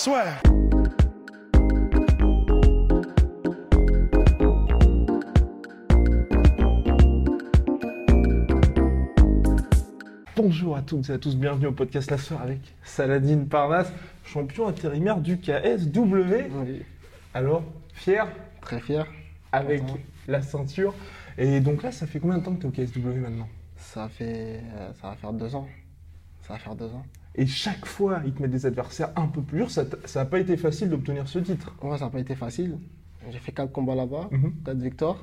Swear. Bonjour à toutes et à tous, bienvenue au podcast La Soeur avec Saladin Parnasse, champion intérimaire du KSW. Oui, Alors, fier très fier. avec Content. la ceinture. Et donc là, ça fait combien de temps que tu es au KSW maintenant? Ça fait, euh, ça va faire deux ans. Ça va faire deux ans. Et chaque fois, ils te mettent des adversaires un peu plus durs. Ça n'a pas été facile d'obtenir ce titre. Ouais, ça n'a pas été facile. J'ai fait quatre combats là-bas, Mhm. quatre victoires.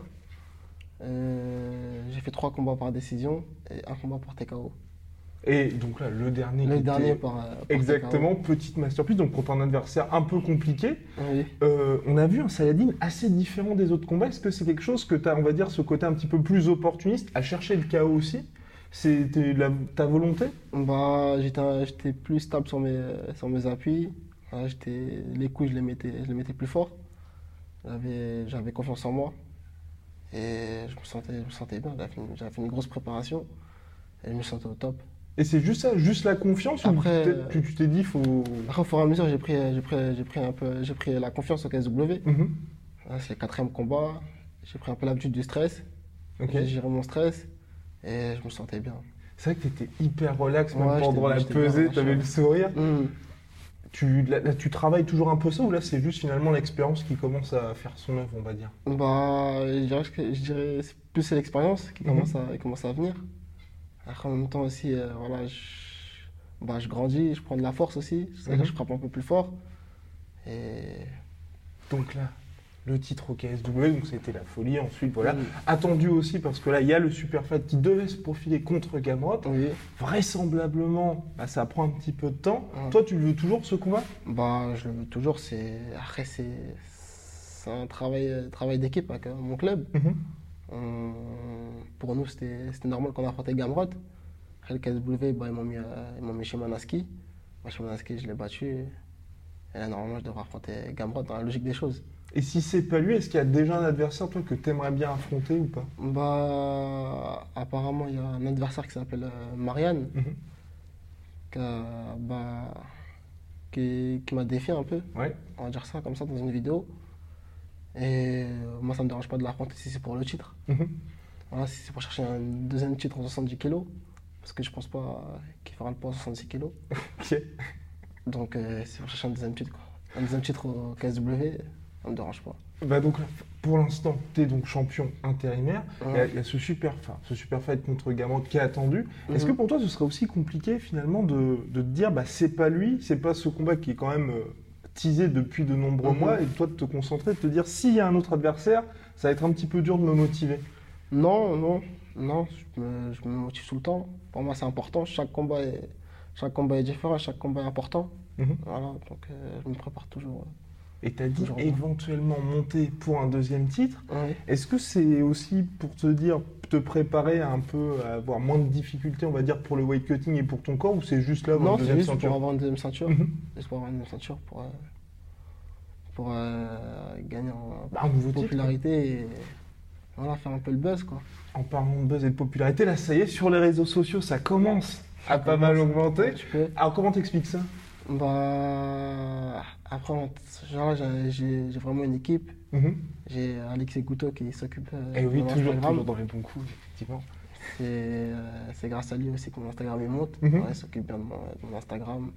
Euh, j'ai fait trois combats par décision et un combat par TKO. Et donc là, le dernier. Le dernier par, euh, par Exactement, petite masterpiece. Donc contre un adversaire un peu compliqué. TKO. Oui. Euh, on a vu un Saladin assez différent des autres combats. Est-ce que c'est quelque chose que tu as, on va dire, ce côté un petit peu plus opportuniste, à chercher le chaos aussi? C'était ta volonté? Bah, j'étais, plus stable sur mes, sur mes appuis. J'étais, les coups, je les mettais, je les mettais plus fort. J'avais, confiance en moi. Et je me sentais, je me sentais bien. J'avais fait, une- grosse préparation. Et je me sentais au top. Et c'est juste ça, juste la confiance ou Après, peut-être tu t'es dit, faut. Après, au fur et à mesure, j'ai pris, j'ai pris, pris un peu, j'ai pris la confiance au KSW. Mhm. Là, c'est le quatrième combat. J'ai pris un peu l'habitude du stress. Ok. J'ai géré mon stress et je me sentais bien. C'est vrai que tu étais hyper relax, même Ouais, pendant la pesée, tu avais le sourire. Hum. Tu, là, là, tu travailles toujours un peu ça ou là, c'est juste finalement l'expérience qui commence à faire son œuvre, on va dire? Bah, je dirais que je dirais c'est plus c'est l'expérience qui Mhm. commence à, qui commence à venir. Après, en même temps aussi, euh, voilà, je, bah, je grandis, je prends de la force aussi. Mhm. je frappe un peu plus fort. Et Donc là, le titre au KSW, donc c'était la folie. Ensuite, voilà. Mhm. Attendu aussi parce que là, il y a le super fight qui devait se profiler contre Gamrot. oui, Vraisemblablement, bah, ça prend un petit peu de temps. Toi, tu veux toujours ce combat? Bah, je le veux toujours. C'est après c'est c'est un travail, euh, travail d'équipe avec euh, mon club. On- pour nous, c'était normal qu'on affrontait Gamrot. Après le KSW, bah, ils m'ont mis, euh, ils m'ont mis chez Manaski. Moi, chez Manaski, je l'ai battu. Et là, normalement, je devrais affronter Gamrot dans la logique des choses. Et si c'est pas lui, est-ce qu'il y a déjà un adversaire, toi, que tu aimerais bien affronter ou pas? Bah, apparemment, il y a un adversaire qui s'appelle euh, Marianne, qui, a- bah, qui, qui m'a défié un peu, Ouais. on va dire ça comme ça, dans une vidéo. Et euh, moi, ça me dérange pas de l'affronter si c'est pour le titre. Mhm. Voilà, si c'est pour chercher un deuxième titre en 70 kilos, parce que je pense pas qu'il fera le poids en 66 kilos. Ok. Donc, euh, c'est pour chercher un deuxième titre. Quoi. Un deuxième titre au KSW, ça me dérange pas. Bah donc, pour l'instant, tu es donc champion intérimaire. Il y a- Ouais. il y, a ce super, enfin, ce super fight contre Gamrot qui est attendu. Est-ce Mhm. que pour toi, ce serait aussi compliqué finalement de, de te dire, bah c'est pas lui, c'est pas ce combat qui est quand même euh, teasé depuis de nombreux Mhm. mois, et toi de te concentrer, de te dire, s'il y a un autre adversaire, ça va être un petit peu dur de me motiver? Non, non, non, je me, je me motive tout le temps. Pour moi, c'est important. Chaque combat est, chaque combat est différent, chaque combat est important. Mhm. Voilà, donc euh, je me prépare toujours. Et tu as dit Toujours bien. éventuellement monter pour un deuxième titre. Oui. Est-ce que c'est aussi pour te dire, te préparer un peu à avoir moins de difficultés, on va dire, pour le weight cutting et pour ton corps, ou c'est juste là avoir Non, une deuxième juste ceinture pour avoir une deuxième ceinture. Mhm. Pour avoir une deuxième ceinture pour, euh, pour euh, gagner en Bah, un nouveau titre. popularité et voilà, faire un peu le buzz. Quoi. En parlant de buzz et de popularité, là, ça y est, sur les réseaux sociaux, ça commence à Ça pas mal peu. Alors, comment t'expliques ça? Bah, après, genre, j'ai- vraiment une équipe. J'ai Alexis Couteau qui s'occupe euh, Et Eh oui, toujours, toujours dans les bons coups, effectivement. C'est euh, c'est grâce à lui aussi que mon Instagram il monte. Mhm. Ouais, il s'occupe bien de mon, de mon Instagram.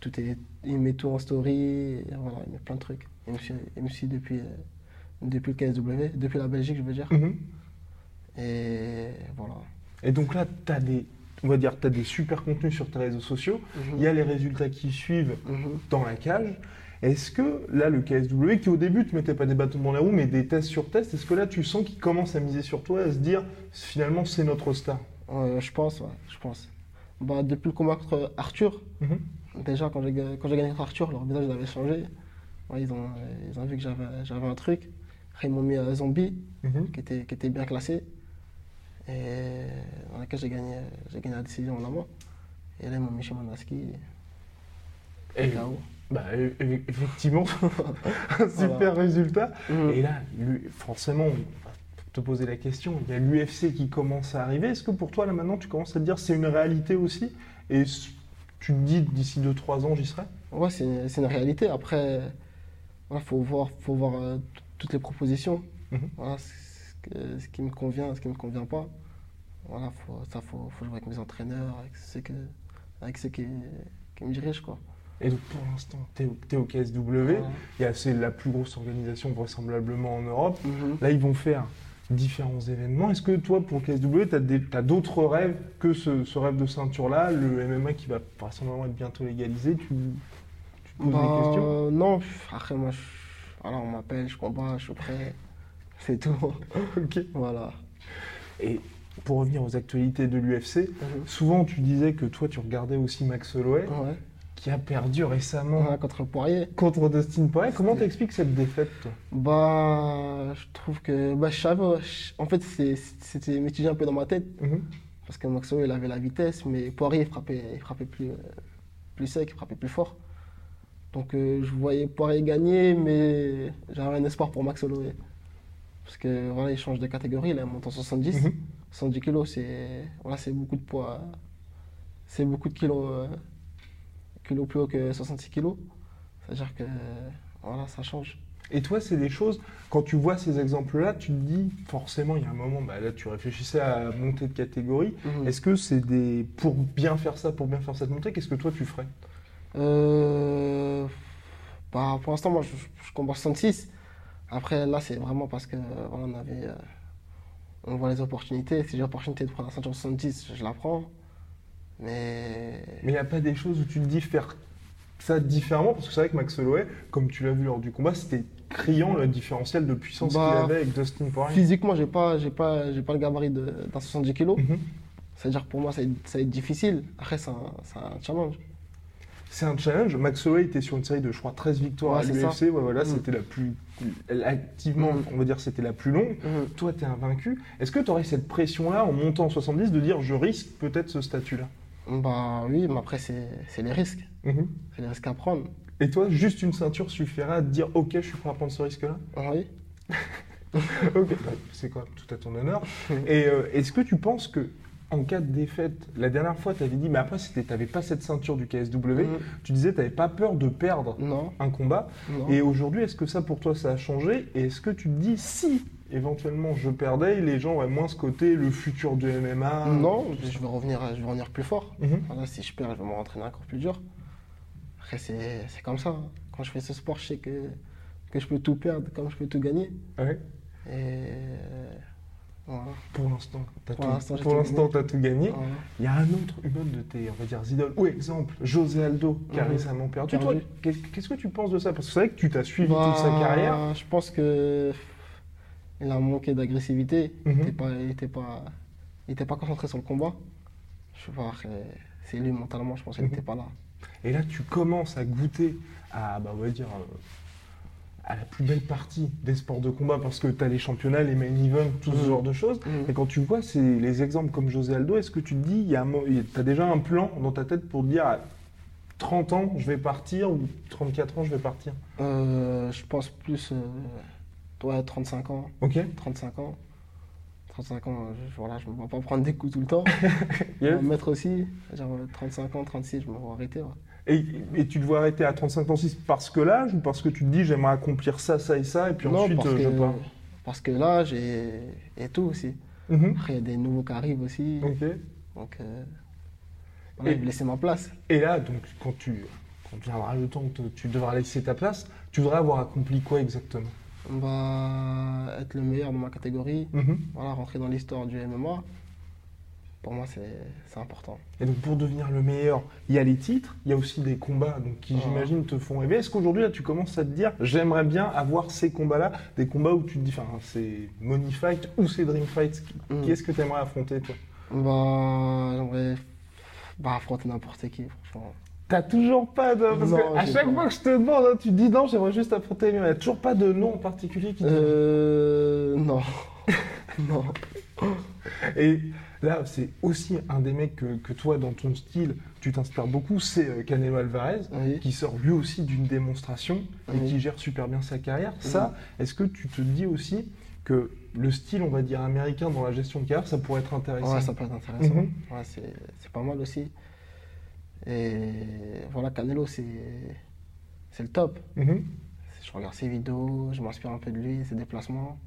Tout est, il met tout en story. et voilà, il met plein de trucs. Il me suit, il me suit depuis, euh, depuis le KSW, depuis la Belgique, je veux dire. Mhm. Et voilà. Et donc là, tu as des, on va dire, as des super contenus sur tes réseaux sociaux. Il y a les résultats qui suivent Mhm. dans la cage. Est-ce que là, le KSW, qui au début, tu mettais pas des bâtons dans la roue, mais des tests sur tests, est-ce que là, tu sens qu'il commence à miser sur toi, à se dire, finalement, c'est notre star? Je pense, ouais, je pense. Bah, depuis le combat contre Arthur, Mhm. déjà quand j'ai gagné contre Arthur, leur visage avait changé. Ouais, ils, ont, ils ont vu que j'avais un truc. Après, ils m'ont mis à Zombie. Mhm. qui était, qui était bien classé. Et dans laquelle j'ai gagné, j'ai gagné la décision en amont. Et là, ils m'ont mis chez Manaski. Et- KO. Bah, e- e- effectivement, un super Voilà. résultat. Mhm. Et là, lui- forcément, on va te poser la question, il y a l'UFC qui commence à arriver. Est-ce que pour toi, là maintenant, tu commences à te dire c'est une réalité aussi? Et tu te dis d'ici 2-3 ans, j'y serai? Ouais, c'est une réalité. Après, il faut voir, faut voir euh, toutes les propositions. Mhm. Voilà, ce, qui me convient, ce qui ne me convient pas. Voilà, faut, ça, faut, faut jouer avec mes entraîneurs, avec ceux, que, avec ceux qui, qui me dirigent. Quoi. Et donc pour l'instant, tu es, au KSW, c'est la plus grosse organisation vraisemblablement en Europe. Mhm. Là, ils vont faire différents événements. Est-ce que toi, pour KSW, tu as d'autres rêves que ce, rêve de ceinture-là, le MMA qui va vraisemblablement être bientôt légalisé? Tu, tu poses des bah, questions? Non, après moi, on m'appelle, je combats, je suis prêt. C'est tout. ok. Voilà. Et pour revenir aux actualités de l'UFC, mhm. souvent tu disais que toi tu regardais aussi Max Holloway. Ouais qui a perdu récemment contre Poirier. Contre Dustin Poirier. Comment t'expliques cette défaite, toi? Bah, je trouve que bah, je savais, en fait, c'était mitigé un peu dans ma tête. Mhm. Parce que Maxo, il avait la vitesse, mais Poirier, il frappait, il frappait plus, plus sec, il frappait plus fort. Donc, euh, je voyais Poirier gagner, mais j'avais un espoir pour Max Holloway. Parce que voilà, il change de catégorie, il est monté en 70. 70 kg, c'est voilà, beaucoup de poids. C'est beaucoup de kilos. Euh, kilos plus haut que 66 kilos. C'est-à-dire que voilà, ça change. Et toi, c'est des choses, quand tu vois ces exemples-là, tu te dis, forcément, il y a un moment, bah, là, tu réfléchissais à monter de catégorie. Mhm. Est-ce que c'est des. Pour bien faire ça, pour bien faire cette montée, qu'est-ce que toi, tu ferais? Euh... bah, Pour l'instant, moi, je, je combats 66. Après, là, c'est vraiment parce que voilà, on avait. Euh, on voit les opportunités. Si j'ai l'opportunité de prendre la ceinture 70, je la prends. Mais il n'y a pas des choses où tu te dis faire ça différemment? Parce que c'est vrai que Max Holloway, comme tu l'as vu lors du combat, c'était criant le différentiel de puissance qu'il bah, avait avec Dustin Poirier. Physiquement, j'ai pas, j'ai pas, j'ai pas le gabarit d'un 70 kg. Mhm. C'est-à-dire pour moi, ça va, être, difficile. Après, c'est un, challenge. C'est un challenge. Max Holloway était sur une série de, je crois, 13 victoires à l'UFC. voilà, mhm. c'était la plus. Activement, mhm. on va dire, c'était la plus longue. Toi, tu es invaincu. Est-ce que tu aurais cette pression-là, en montant en 70, de dire je risque peut-être ce statut-là? Bah oui, mais après, c'est les risques. Mhm. C'est les risques à prendre. Et toi, juste une ceinture suffira à te dire Ok, je suis prêt à prendre ce risque-là? Oui. ok, bah, c'est quoi? Tout à ton honneur. Et euh, est-ce que tu penses que en cas de défaite, la dernière fois, tu avais dit, mais après, tu n'avais pas cette ceinture du KSW. Mhm. Tu disais, tu n'avais pas peur de perdre un combat. Et aujourd'hui, est-ce que ça, pour toi, ça a changé? Et est-ce que tu te dis, si éventuellement je perdais, les gens auraient moins ce côté, le futur du MMA Non, je vais revenir, je vais revenir plus fort. Mhm. si je perds, je vais me rentraîner encore plus dur. Après, c'est comme ça. Hein. Quand je fais ce sport, je sais que, que je peux tout perdre comme je peux tout gagner. Ouais. Et Pour l'instant, tu as, tout gagné. Il y a un autre, une autre de tes, on va dire, idoles, ou exemple, José Aldo, qui a mhm. récemment perdu. Qu'est-ce que tu penses de ça? Parce que c'est vrai que tu t'as suivi toute sa bah, carrière. Je pense que il a manqué d'agressivité. Il n'était mhm. pas concentré sur le combat. Je sais pas, c'est lui mentalement, je pense qu'il n'était mhm. pas là. Et là, tu commences à goûter à, bah, on va dire, euh, à la plus belle partie des sports de combat parce que tu as les championnats, les main events, tout ce mhm. genre de choses. Et quand tu vois les exemples comme José Aldo, est-ce que tu te dis, tu as déjà un plan dans ta tête pour te dire à 30 ans, je vais partir ou 34 ans, je vais partir? Euh, Je pense plus. Euh, Ouais, 35 ans. Ok. 35 ans. 35 ans, je, voilà, je ne vais pas prendre des coups tout le temps. Je vais mettre aussi, genre 35 ans, 36, je me vois arrêter. Et, et, tu te vois arrêter à 35 ans parce que l'âge ou parce que tu te dis j'aimerais accomplir ça, ça et ça, et puis ensuite parce je pars Parce que l'âge et, et, tout aussi. Mhm. Après, il y a des nouveaux qui arrivent aussi. Ok. Donc, euh, et, ma place. Et là, donc, quand tu quand viendra le temps tu devras laisser ta place, tu voudrais avoir accompli quoi exactement? On va être le meilleur de ma catégorie, mhm. voilà, rentrer dans l'histoire du MMA. Pour moi, c'est important. Et donc, pour devenir le meilleur, il y a les titres, il y a aussi des combats donc, qui, j'imagine, te font rêver. Est-ce qu'aujourd'hui, là, tu commences à te dire, j'aimerais bien avoir ces combats-là, des combats où tu te dis, enfin, c'est Money Fight ou c'est Dream Fight Qui, mm. est-ce que tu aimerais affronter, toi? Bah, J'aimerais bah, affronter n'importe qui, franchement. T'as toujours pas de. Parce que à chaque fois que je te demande, hein, tu te dis non, j'aimerais juste affronter Il n'y a toujours pas de nom en particulier qui Euh. Non. non. Et là, c'est aussi un des mecs que, toi, dans ton style, tu t'inspires beaucoup, c'est euh, Canelo Alvarez, qui sort lui aussi d'une démonstration et qui gère super bien sa carrière. Ça, est-ce que tu te dis aussi que le style, on va dire, américain dans la gestion de carrière, ça pourrait être intéressant? Ouais, ça peut être intéressant. Mhm. ouais, c'est pas mal aussi. Et voilà, Canelo, c'est c'est le top. Mhm. Je regarde ses vidéos, je m'inspire un peu de lui, ses déplacements.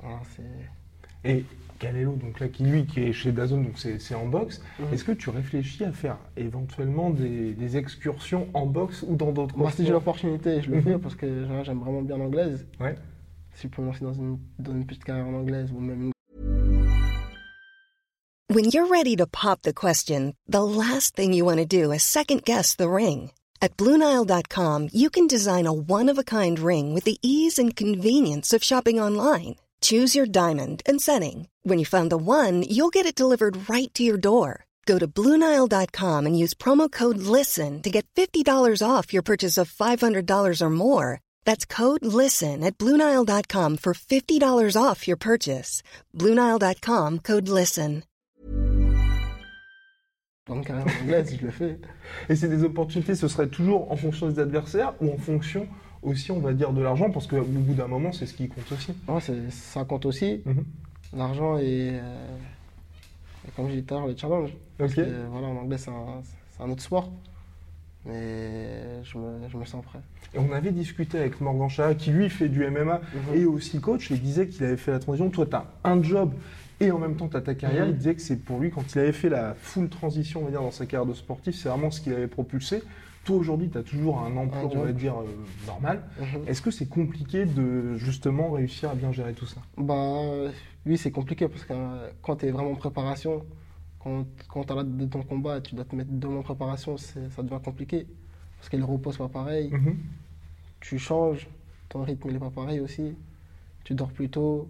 Voilà, c'est... Et Canelo, donc là, qui lui, qui est chez Dazone, donc c'est c'est en boxe. Mhm. Est-ce que tu réfléchis à faire éventuellement des, des excursions en boxe ou dans d'autres Moi, si j'ai l'opportunité, je le Mhm. fais parce que j'aime vraiment bien l'anglaise. Ouais. Si je peux me lancer dans une, dans une petite carrière en anglaise ou même une When you're ready to pop the question, the last thing you want to do is second guess the ring. At Bluenile.com, you can design a one of a kind ring with the ease and convenience of shopping online. Choose your diamond and setting. When you find the one, you'll get it delivered right to your door. Go to Bluenile.com and use promo code LISTEN to get $50 off your purchase of $500 or more. That's code LISTEN at Bluenile.com for $50 off your purchase. Bluenile.com code LISTEN. carrière en anglaise, je le fais. Et c'est des opportunités, ce serait toujours en fonction des adversaires ou en fonction aussi, on va dire, de l'argent Parce qu'au bout d'un moment, c'est ce qui compte aussi. C'est- ça compte aussi, Mhm. l'argent et, euh, et comme j'ai dit tout à l'heure, le challenge. Que, voilà, en anglais, c'est un, autre sport. Mais je me, je me sens prêt. Et on avait discuté avec Morgan Chara, qui lui fait du MMA Mhm. et aussi coach, et il disait qu'il avait fait la transition. Toi, tu as un job et en même temps, tu as ta carrière. Mhm. Il disait que c'est pour lui, quand il avait fait la full transition, on va dire, dans sa carrière de sportif, c'est vraiment ce qu'il avait propulsé. Toi, aujourd'hui, tu as toujours un emploi, Un on va dire, euh, normal. Mhm. Est-ce que c'est compliqué de justement réussir à bien gérer tout ça? Bah, oui, c'est compliqué parce que euh, quand tu es vraiment en préparation, quand, quand tu as l'âge de ton combat, tu dois te mettre deux mois en préparation, ça devient compliqué. Parce que le repos, c'est pas pareil. Mhm. Tu changes, ton rythme, il n'est pas pareil aussi. Tu dors plus tôt.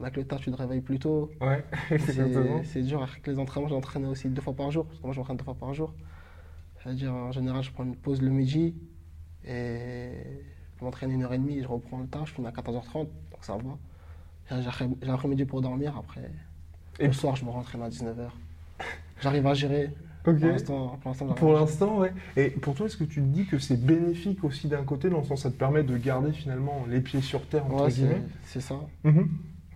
Avec le tard, tu te réveilles plus tôt. Ouais. C'est dur avec les entraînements. J'entraîne aussi deux fois par jour. Parce que moi, j'entraîne deux fois par jour. C'est-à-dire, en général, je prends une pause le midi. Et je m'entraîne une heure et demie. Je reprends le tard. Je finis à 14h30. Donc ça va. J'ai après- j'ai l'après-midi pour dormir. Après, Et- le soir, je me rentraîne à 19h. J'arrive à gérer. Pour l'instant, ouais. Et pour toi, est-ce que tu te dis que c'est bénéfique aussi d'un côté, dans le sens où ça te permet de garder finalement les pieds sur terre, entre Ouais, c'est guillemets? c'est ça.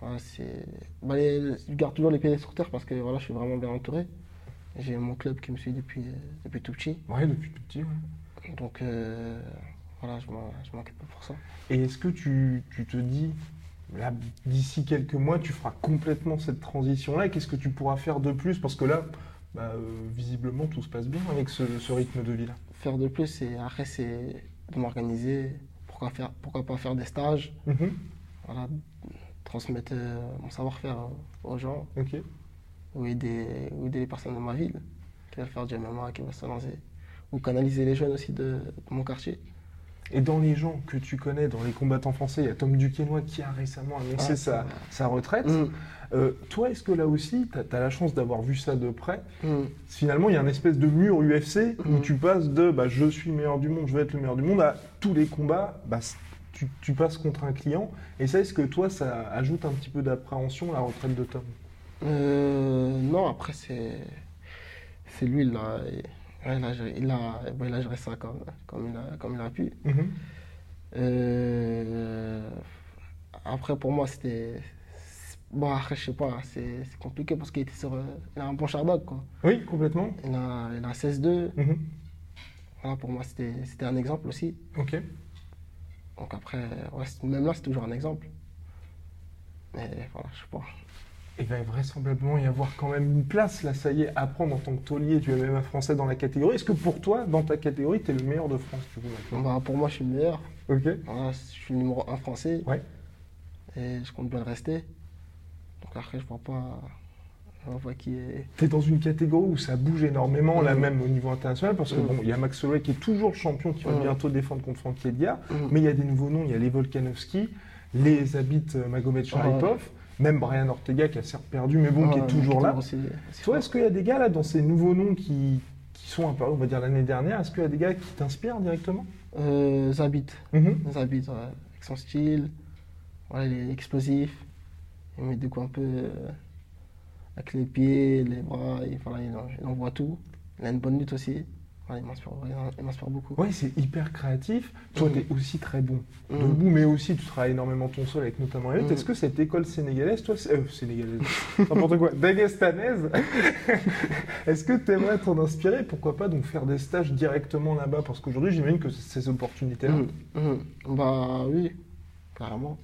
Ouais, c'est... Bah, les- je garde toujours les pieds sur terre parce que voilà, je suis vraiment bien entouré. J'ai mon club qui me suit depuis, euh, depuis tout petit. Ouais, depuis tout petit, ouais. Donc euh, voilà, je m'inquiète pas pour ça. Et est-ce que tu, tu te dis, là, d'ici quelques mois, tu feras complètement cette transition-là et qu'est-ce que tu pourras faire de plus? Parce que là, bah, euh, visiblement, tout se passe bien avec ce, ce rythme de vie-là. Faire de plus, c'est, après, c'est de m'organiser. Pourquoi, faire, pourquoi pas faire des stages? Mhm. voilà, Transmettre euh, mon savoir-faire aux gens Ok. Ou aider, ou aider les personnes de ma ville qui veulent faire du MMA, qui veulent se lancer. Ou canaliser les jeunes aussi de, de mon quartier. Et dans les gens que tu connais, dans les combattants français, il y a Tom Duquesnoy qui a récemment annoncé Ah, sa, sa retraite. Mm, Euh, toi, est-ce que là aussi, tu as, la chance d'avoir vu ça de près mm. Finalement, il y a un espèce de mur UFC où Mhm. tu passes de bah, je suis le meilleur du monde, je vais être le meilleur du monde à tous les combats, bah, tu, tu passes contre un client. Et ça, est-ce que toi, ça ajoute un petit peu d'appréhension, la retraite de Tom? Euh, non, après, c'est c'est lui, il a, il a, géré- il a, bon, il a géré ça comme, comme, il a, comme il a pu. Mhm. Euh, après, pour moi, c'était. Bon, après, je sais pas, c'est compliqué parce qu'il était sur. Il a un bon Sherlock, quoi. Oui, complètement. Il a, il a 16-2. Mhm. Voilà, pour moi, c'était c'était un exemple aussi. Ok. Donc après, ouais, même là, c'est toujours un exemple. Mais voilà, je sais pas. Il va vraisemblablement y avoir quand même une place, là, ça y est, à prendre en tant que taulier du MMA français dans la catégorie. Est-ce que pour toi, dans ta catégorie, tu es le meilleur de France, du coup, maintenant Bah, pour moi, je suis le meilleur. Ok. Voilà, je suis le numéro 1 français. Ouais. Et je compte bien le rester. Donc après, je vois pas, je vois pas qui est. Tu es dans une catégorie où ça bouge énormément, là Mhm. même au niveau international, parce que Mhm. bon, il y a Max Holloway qui est toujours le champion, qui va Mhm. bientôt défendre contre Frankie Edgar, mais il y a des nouveaux noms, il y a les Volkanovski, les Habit Magomed Sharipov, même Brian Ortega qui a certes perdu, mais bon, qui Ouais, est toujours là. aussi- Toi, est-ce qu'il y a des gars là dans ces nouveaux noms qui, qui sont apparus, on va dire l'année dernière, est-ce qu'il y a des gars qui t'inspirent directement? Euh, Zabit. Mhm. Zabit, ouais. Avec son style. Voilà, il est explosif. Il met des coups un peu. euh, avec les pieds, les bras. Et voilà, il, en- il envoie tout. Il a une bonne lutte aussi. Ouais, il m'inspire beaucoup. Ouais, c'est hyper créatif. Toi, Mhm. tu es aussi très bon Mhm. debout, mais aussi tu travailles énormément ton sol avec notamment les. Mhm. Est-ce que cette école sénégalaise, toi, c'est- euh, sénégalaise, n'importe quoi, dagestanaise, est-ce que tu aimerais t'en inspirer? Pourquoi pas donc faire des stages directement là-bas? Parce qu'aujourd'hui, j'imagine que c'est ces opportunités-là. Mhm. Bah oui, carrément.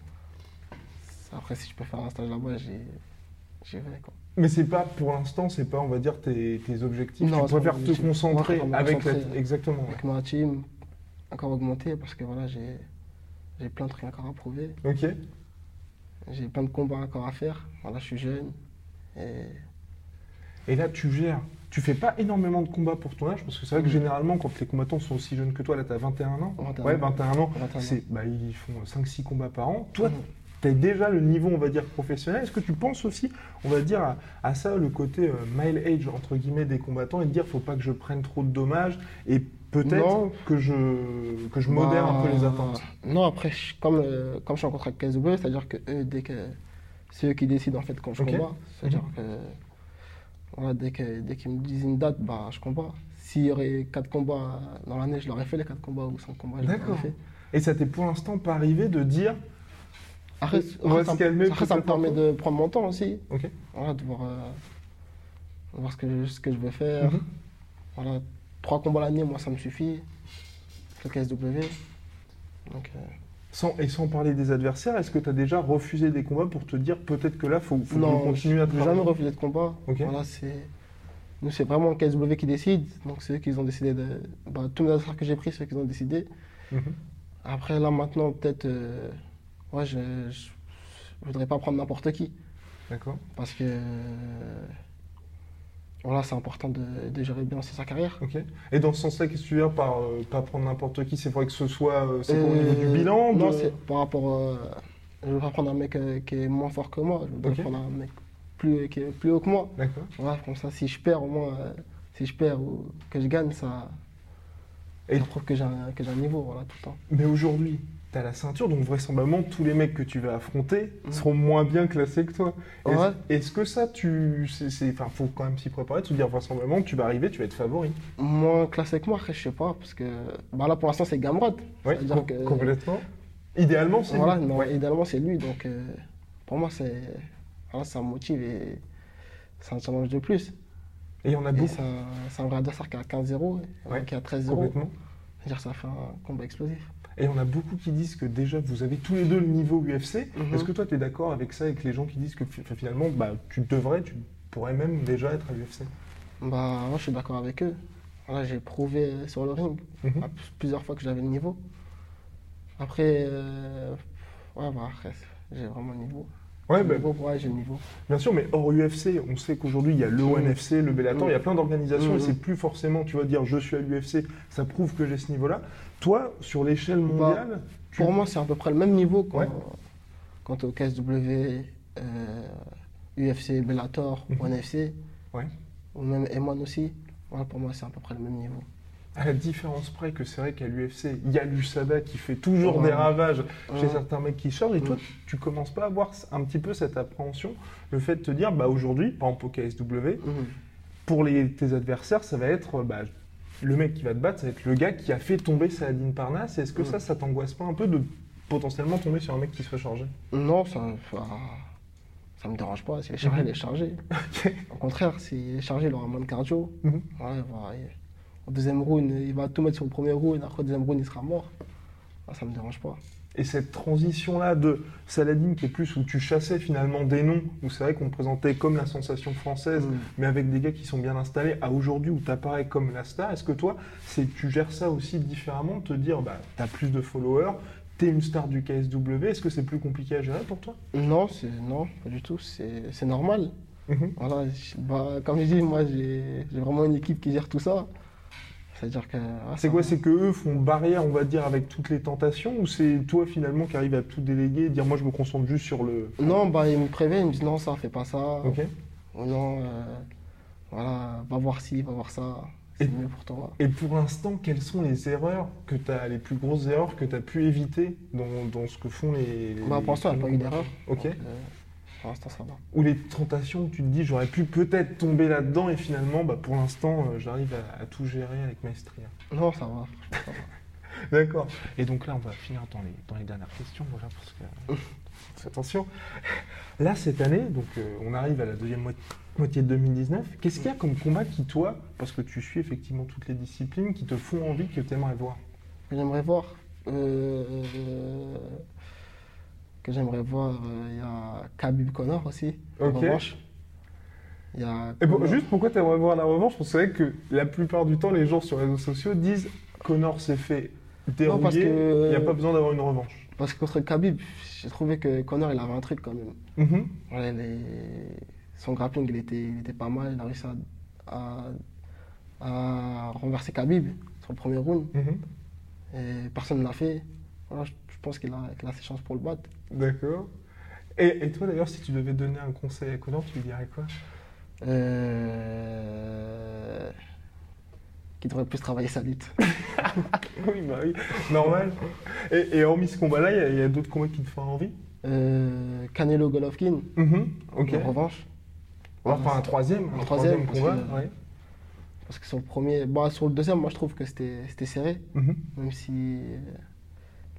Après, si je peux faire un stage là-bas, j'y j'y vais. Quoi. Mais c'est pas, pour l'instant, c'est pas, on va dire, tes, tes objectifs. Non, tu préfères te concentrer avec la... concentrer. Exactement. ouais. Avec ma team, encore augmenter parce que voilà, j'ai j'ai plein de trucs encore à prouver. Ok. J'ai plein de combats encore à faire. Voilà, je suis jeune. Et Et là, tu gères. Tu fais pas énormément de combats pour ton âge, parce que c'est vrai que généralement, quand les combattants sont aussi jeunes que toi, là, tu as 21 ans. 21 ouais, ans. 21 ans. 21 ans. C'est, bah, ils font 5-6 combats par an. Toi, Mhm. Tu as déjà le niveau, on va dire, professionnel. Est-ce que tu penses aussi, on va dire, à, à ça, le côté euh, mile age, entre guillemets, des combattants, et de dire, faut pas que je prenne trop de dommages, et peut-être que je, que je modère un peu les Bah, attentes? Non, après, je- comme, euh, comme je suis en contrat avec KSW, c'est-à-dire que eux, dès que c'est eux qui décident en fait quand je combats, c'est-à-dire que voilà, dès que dès qu'ils me disent une date, bah je combats. S'il y aurait 4 combats dans l'année, je l'aurais fait les 4 combats ou 5 combats, D'accord. Et ça t'est pour l'instant pas arrivé de dire, Après, On va après, se ça, me- calmer après, ça me peut-être un permet de prendre mon temps aussi, ok, voilà, de voir, euh, voir ce, que je, ce que je veux faire. Mhm. Voilà, 3 combats l'année, moi ça me suffit. Le KSW. Donc, euh, sans, et sans parler des adversaires, est-ce que tu as déjà refusé des combats pour te dire, peut-être que là, faut, faut que je Non, continue à je n'ai travailler jamais refusé de combat. Voilà, c'est... Nous, c'est vraiment le KSW qui décide. Donc, c'est eux qui ont décidé de. Bah, tous mes adversaires que j'ai pris, c'est eux qui ont décidé. Mhm. Après, là, maintenant, peut-être. euh, Ouais, je, je voudrais pas prendre n'importe qui. D'accord. Parce que. euh, Voilà, c'est important de, de gérer bien sa carrière. Ok. Et dans ce sens-là, qu'est-ce que tu veux dire par euh, pas prendre n'importe qui? C'est vrai que ce soit euh, c'est quoi, au Euh, niveau du bilan Non, de- c'est par rapport. euh, je veux pas prendre un mec euh, qui est moins fort que moi. Je veux Ok. prendre un mec plus, qui est plus haut que moi. D'accord. Voilà, comme ça, si je perds, au moins, euh, si je perds ou que je gagne, ça, Et- ça prouve que j'ai un, que j'ai un niveau, voilà, tout le temps. Mais aujourd'hui, tu as la ceinture, donc vraisemblablement, tous les mecs que tu vas affronter Mhm. seront moins bien classés que toi. Est-ce Ouais. que ça, tu. c'est- faut quand même s'y préparer, de se dire vraisemblablement tu vas arriver, tu vas être favori. Moins classé que moi, après, je sais pas, parce que bah là, pour l'instant, c'est com- que- complètement. Idéalement, c'est. Voilà, lui. non, Ouais. idéalement, c'est lui, donc euh, pour moi, c'est, voilà, ça me motive et c'est un challenge de plus. Et il y en a beaucoup. c'est un, un vrai adversaire qui a 15-0, et Ouais, qui a 13-0. Complètement. C'est-à-dire que ça fait un combat explosif. Et on a beaucoup qui disent que déjà vous avez tous les deux le niveau UFC. Mhm. Est-ce que toi tu es d'accord avec ça, avec les gens qui disent que finalement bah, tu devrais, tu pourrais même déjà être à l'UFC Bah, moi, je suis d'accord avec eux. Voilà, j'ai prouvé sur le ring Mhm. plusieurs fois que j'avais le niveau. Après, euh, ouais, bah, après, j'ai vraiment le niveau. Ouais, bah, niveau, ouais, j'ai le niveau. bien sûr, mais hors UFC, on sait qu'aujourd'hui il y a le Mhm. ONFC, le Bellator, il y a plein d'organisations et Mhm. c'est plus forcément, tu vas dire je suis à l'UFC, ça prouve que j'ai ce niveau-là. Toi, sur l'échelle Bah, mondiale, tu- Pour moi, c'est à peu près le même niveau quand, Ouais. quant au KSW, euh, UFC, Bellator, Mhm. ONFC, Ouais. ou même M1 aussi. Pour moi, c'est à peu près le même niveau. À la différence près que c'est vrai qu'à l'UFC, il y a l'USADA qui fait toujours Ouais. des ravages chez certains mecs qui chargent, et toi, tu commences pas à avoir un petit peu cette appréhension, le fait de te dire, bah aujourd'hui, par exemple au KSW, pour les, tes adversaires, ça va être bah, le mec qui va te battre, ça va être le gars qui a fait tomber Saladin Parnasse. Est-ce que ça, ça t'angoisse pas un peu de potentiellement tomber sur un mec qui se fait charger? Non, ça, ça, ça me dérange pas. S'il est chargé, il est chargé. Au contraire, s'il est chargé, il aura moins de cardio. Mhm. Ouais, il- au deuxième round, il va tout mettre sur le premier round, après au deuxième round, il sera mort. Ah, ça me dérange pas. Et cette transition-là de Saladin, qui est plus où tu chassais finalement des noms, où c'est vrai qu'on te présentait comme la sensation française, Mhm. mais avec des gars qui sont bien installés, à aujourd'hui où tu apparais comme la star, est-ce que toi, c'est tu gères ça aussi différemment, de te dire, bah, tu as plus de followers, tu es une star du KSW, est-ce que c'est plus compliqué à gérer pour toi? Non, c'est non, pas du tout. C'est c'est normal. Mhm. Voilà, je- bah, comme je dis, moi, j'ai j'ai vraiment une équipe qui gère tout ça. C'est-à-dire que. ah, C'est quoi. C'est que eux font barrière, on va dire, avec toutes les tentations Ou c'est toi finalement qui arrives à tout déléguer et dire moi je me concentre juste sur le. Non, bah, ils me préviennent, ils me disent non, ça, fais pas ça. Ok. Ou non, euh, voilà, va voir ci, va voir ça. C'est Et- mieux pour toi. Et pour l'instant, quelles sont les erreurs que tu as, les plus grosses erreurs que tu as pu éviter dans, dans ce que font les. Bah, pour l'instant, il n'y a pas eu d'erreur. Ok. Donc, euh, Pour l'instant, ça va. Ou les tentations où tu te dis j'aurais pu peut-être tomber là-dedans et finalement, bah, pour l'instant, euh, j'arrive à, à tout gérer avec maestria. Non, ça va. ça va. D'accord. Et donc là, on va finir dans les, dans les dernières questions, voilà, parce que attention. Là, cette année, donc euh, on arrive à la deuxième moitié, moitié de 2019. Qu'est-ce qu'il y a comme combat qui, toi, parce que tu suis effectivement toutes les disciplines, qui te font envie que tu aimerais voir? J'aimerais voir. euh, que j'aimerais voir, euh, il y a Khabib Connor aussi. en revanche. Il y a Et juste pourquoi tu aimerais voir la revanche? Parce que c'est vrai que la plupart du temps, les gens sur les réseaux sociaux disent Connor s'est fait dérouiller, il n'y a pas besoin d'avoir une revanche. Parce que contre Khabib, j'ai trouvé que Connor, il avait un truc quand même. Mhm. Ouais, les- Son grappling, il était, il était pas mal. Il a réussi à, à- à renverser Khabib sur le premier round. Mhm. Et personne ne l'a fait. Voilà, je, je pense qu'il a, qu'il a ses chances pour le battre. D'accord. Et, et toi d'ailleurs, si tu devais donner un conseil à Connor, tu lui dirais quoi? Euh... Qu'il devrait plus travailler sa lutte. Oui, bah oui, normal. Et, et hormis ce combat-là, il y a- il y a, d'autres combats qui te font envie? Euh, Canelo Golovkin, Mhm. En revanche. Enfin, un troisième, un Un troisième, troisième, parce combat. que- ouais. Parce que sur le premier, bah, sur le deuxième, moi je trouve que c'était serré, Mhm. même si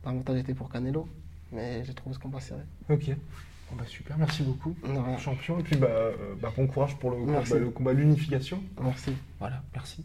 l'avantage était pour Canelo. Mais j'ai trouvé ce combat serré. Ok. Bon, bah, super, merci beaucoup. Rien. Champion, et puis bah, euh, bah, bon courage pour le, Merci. bah, le combat l'unification. Merci. Voilà, merci.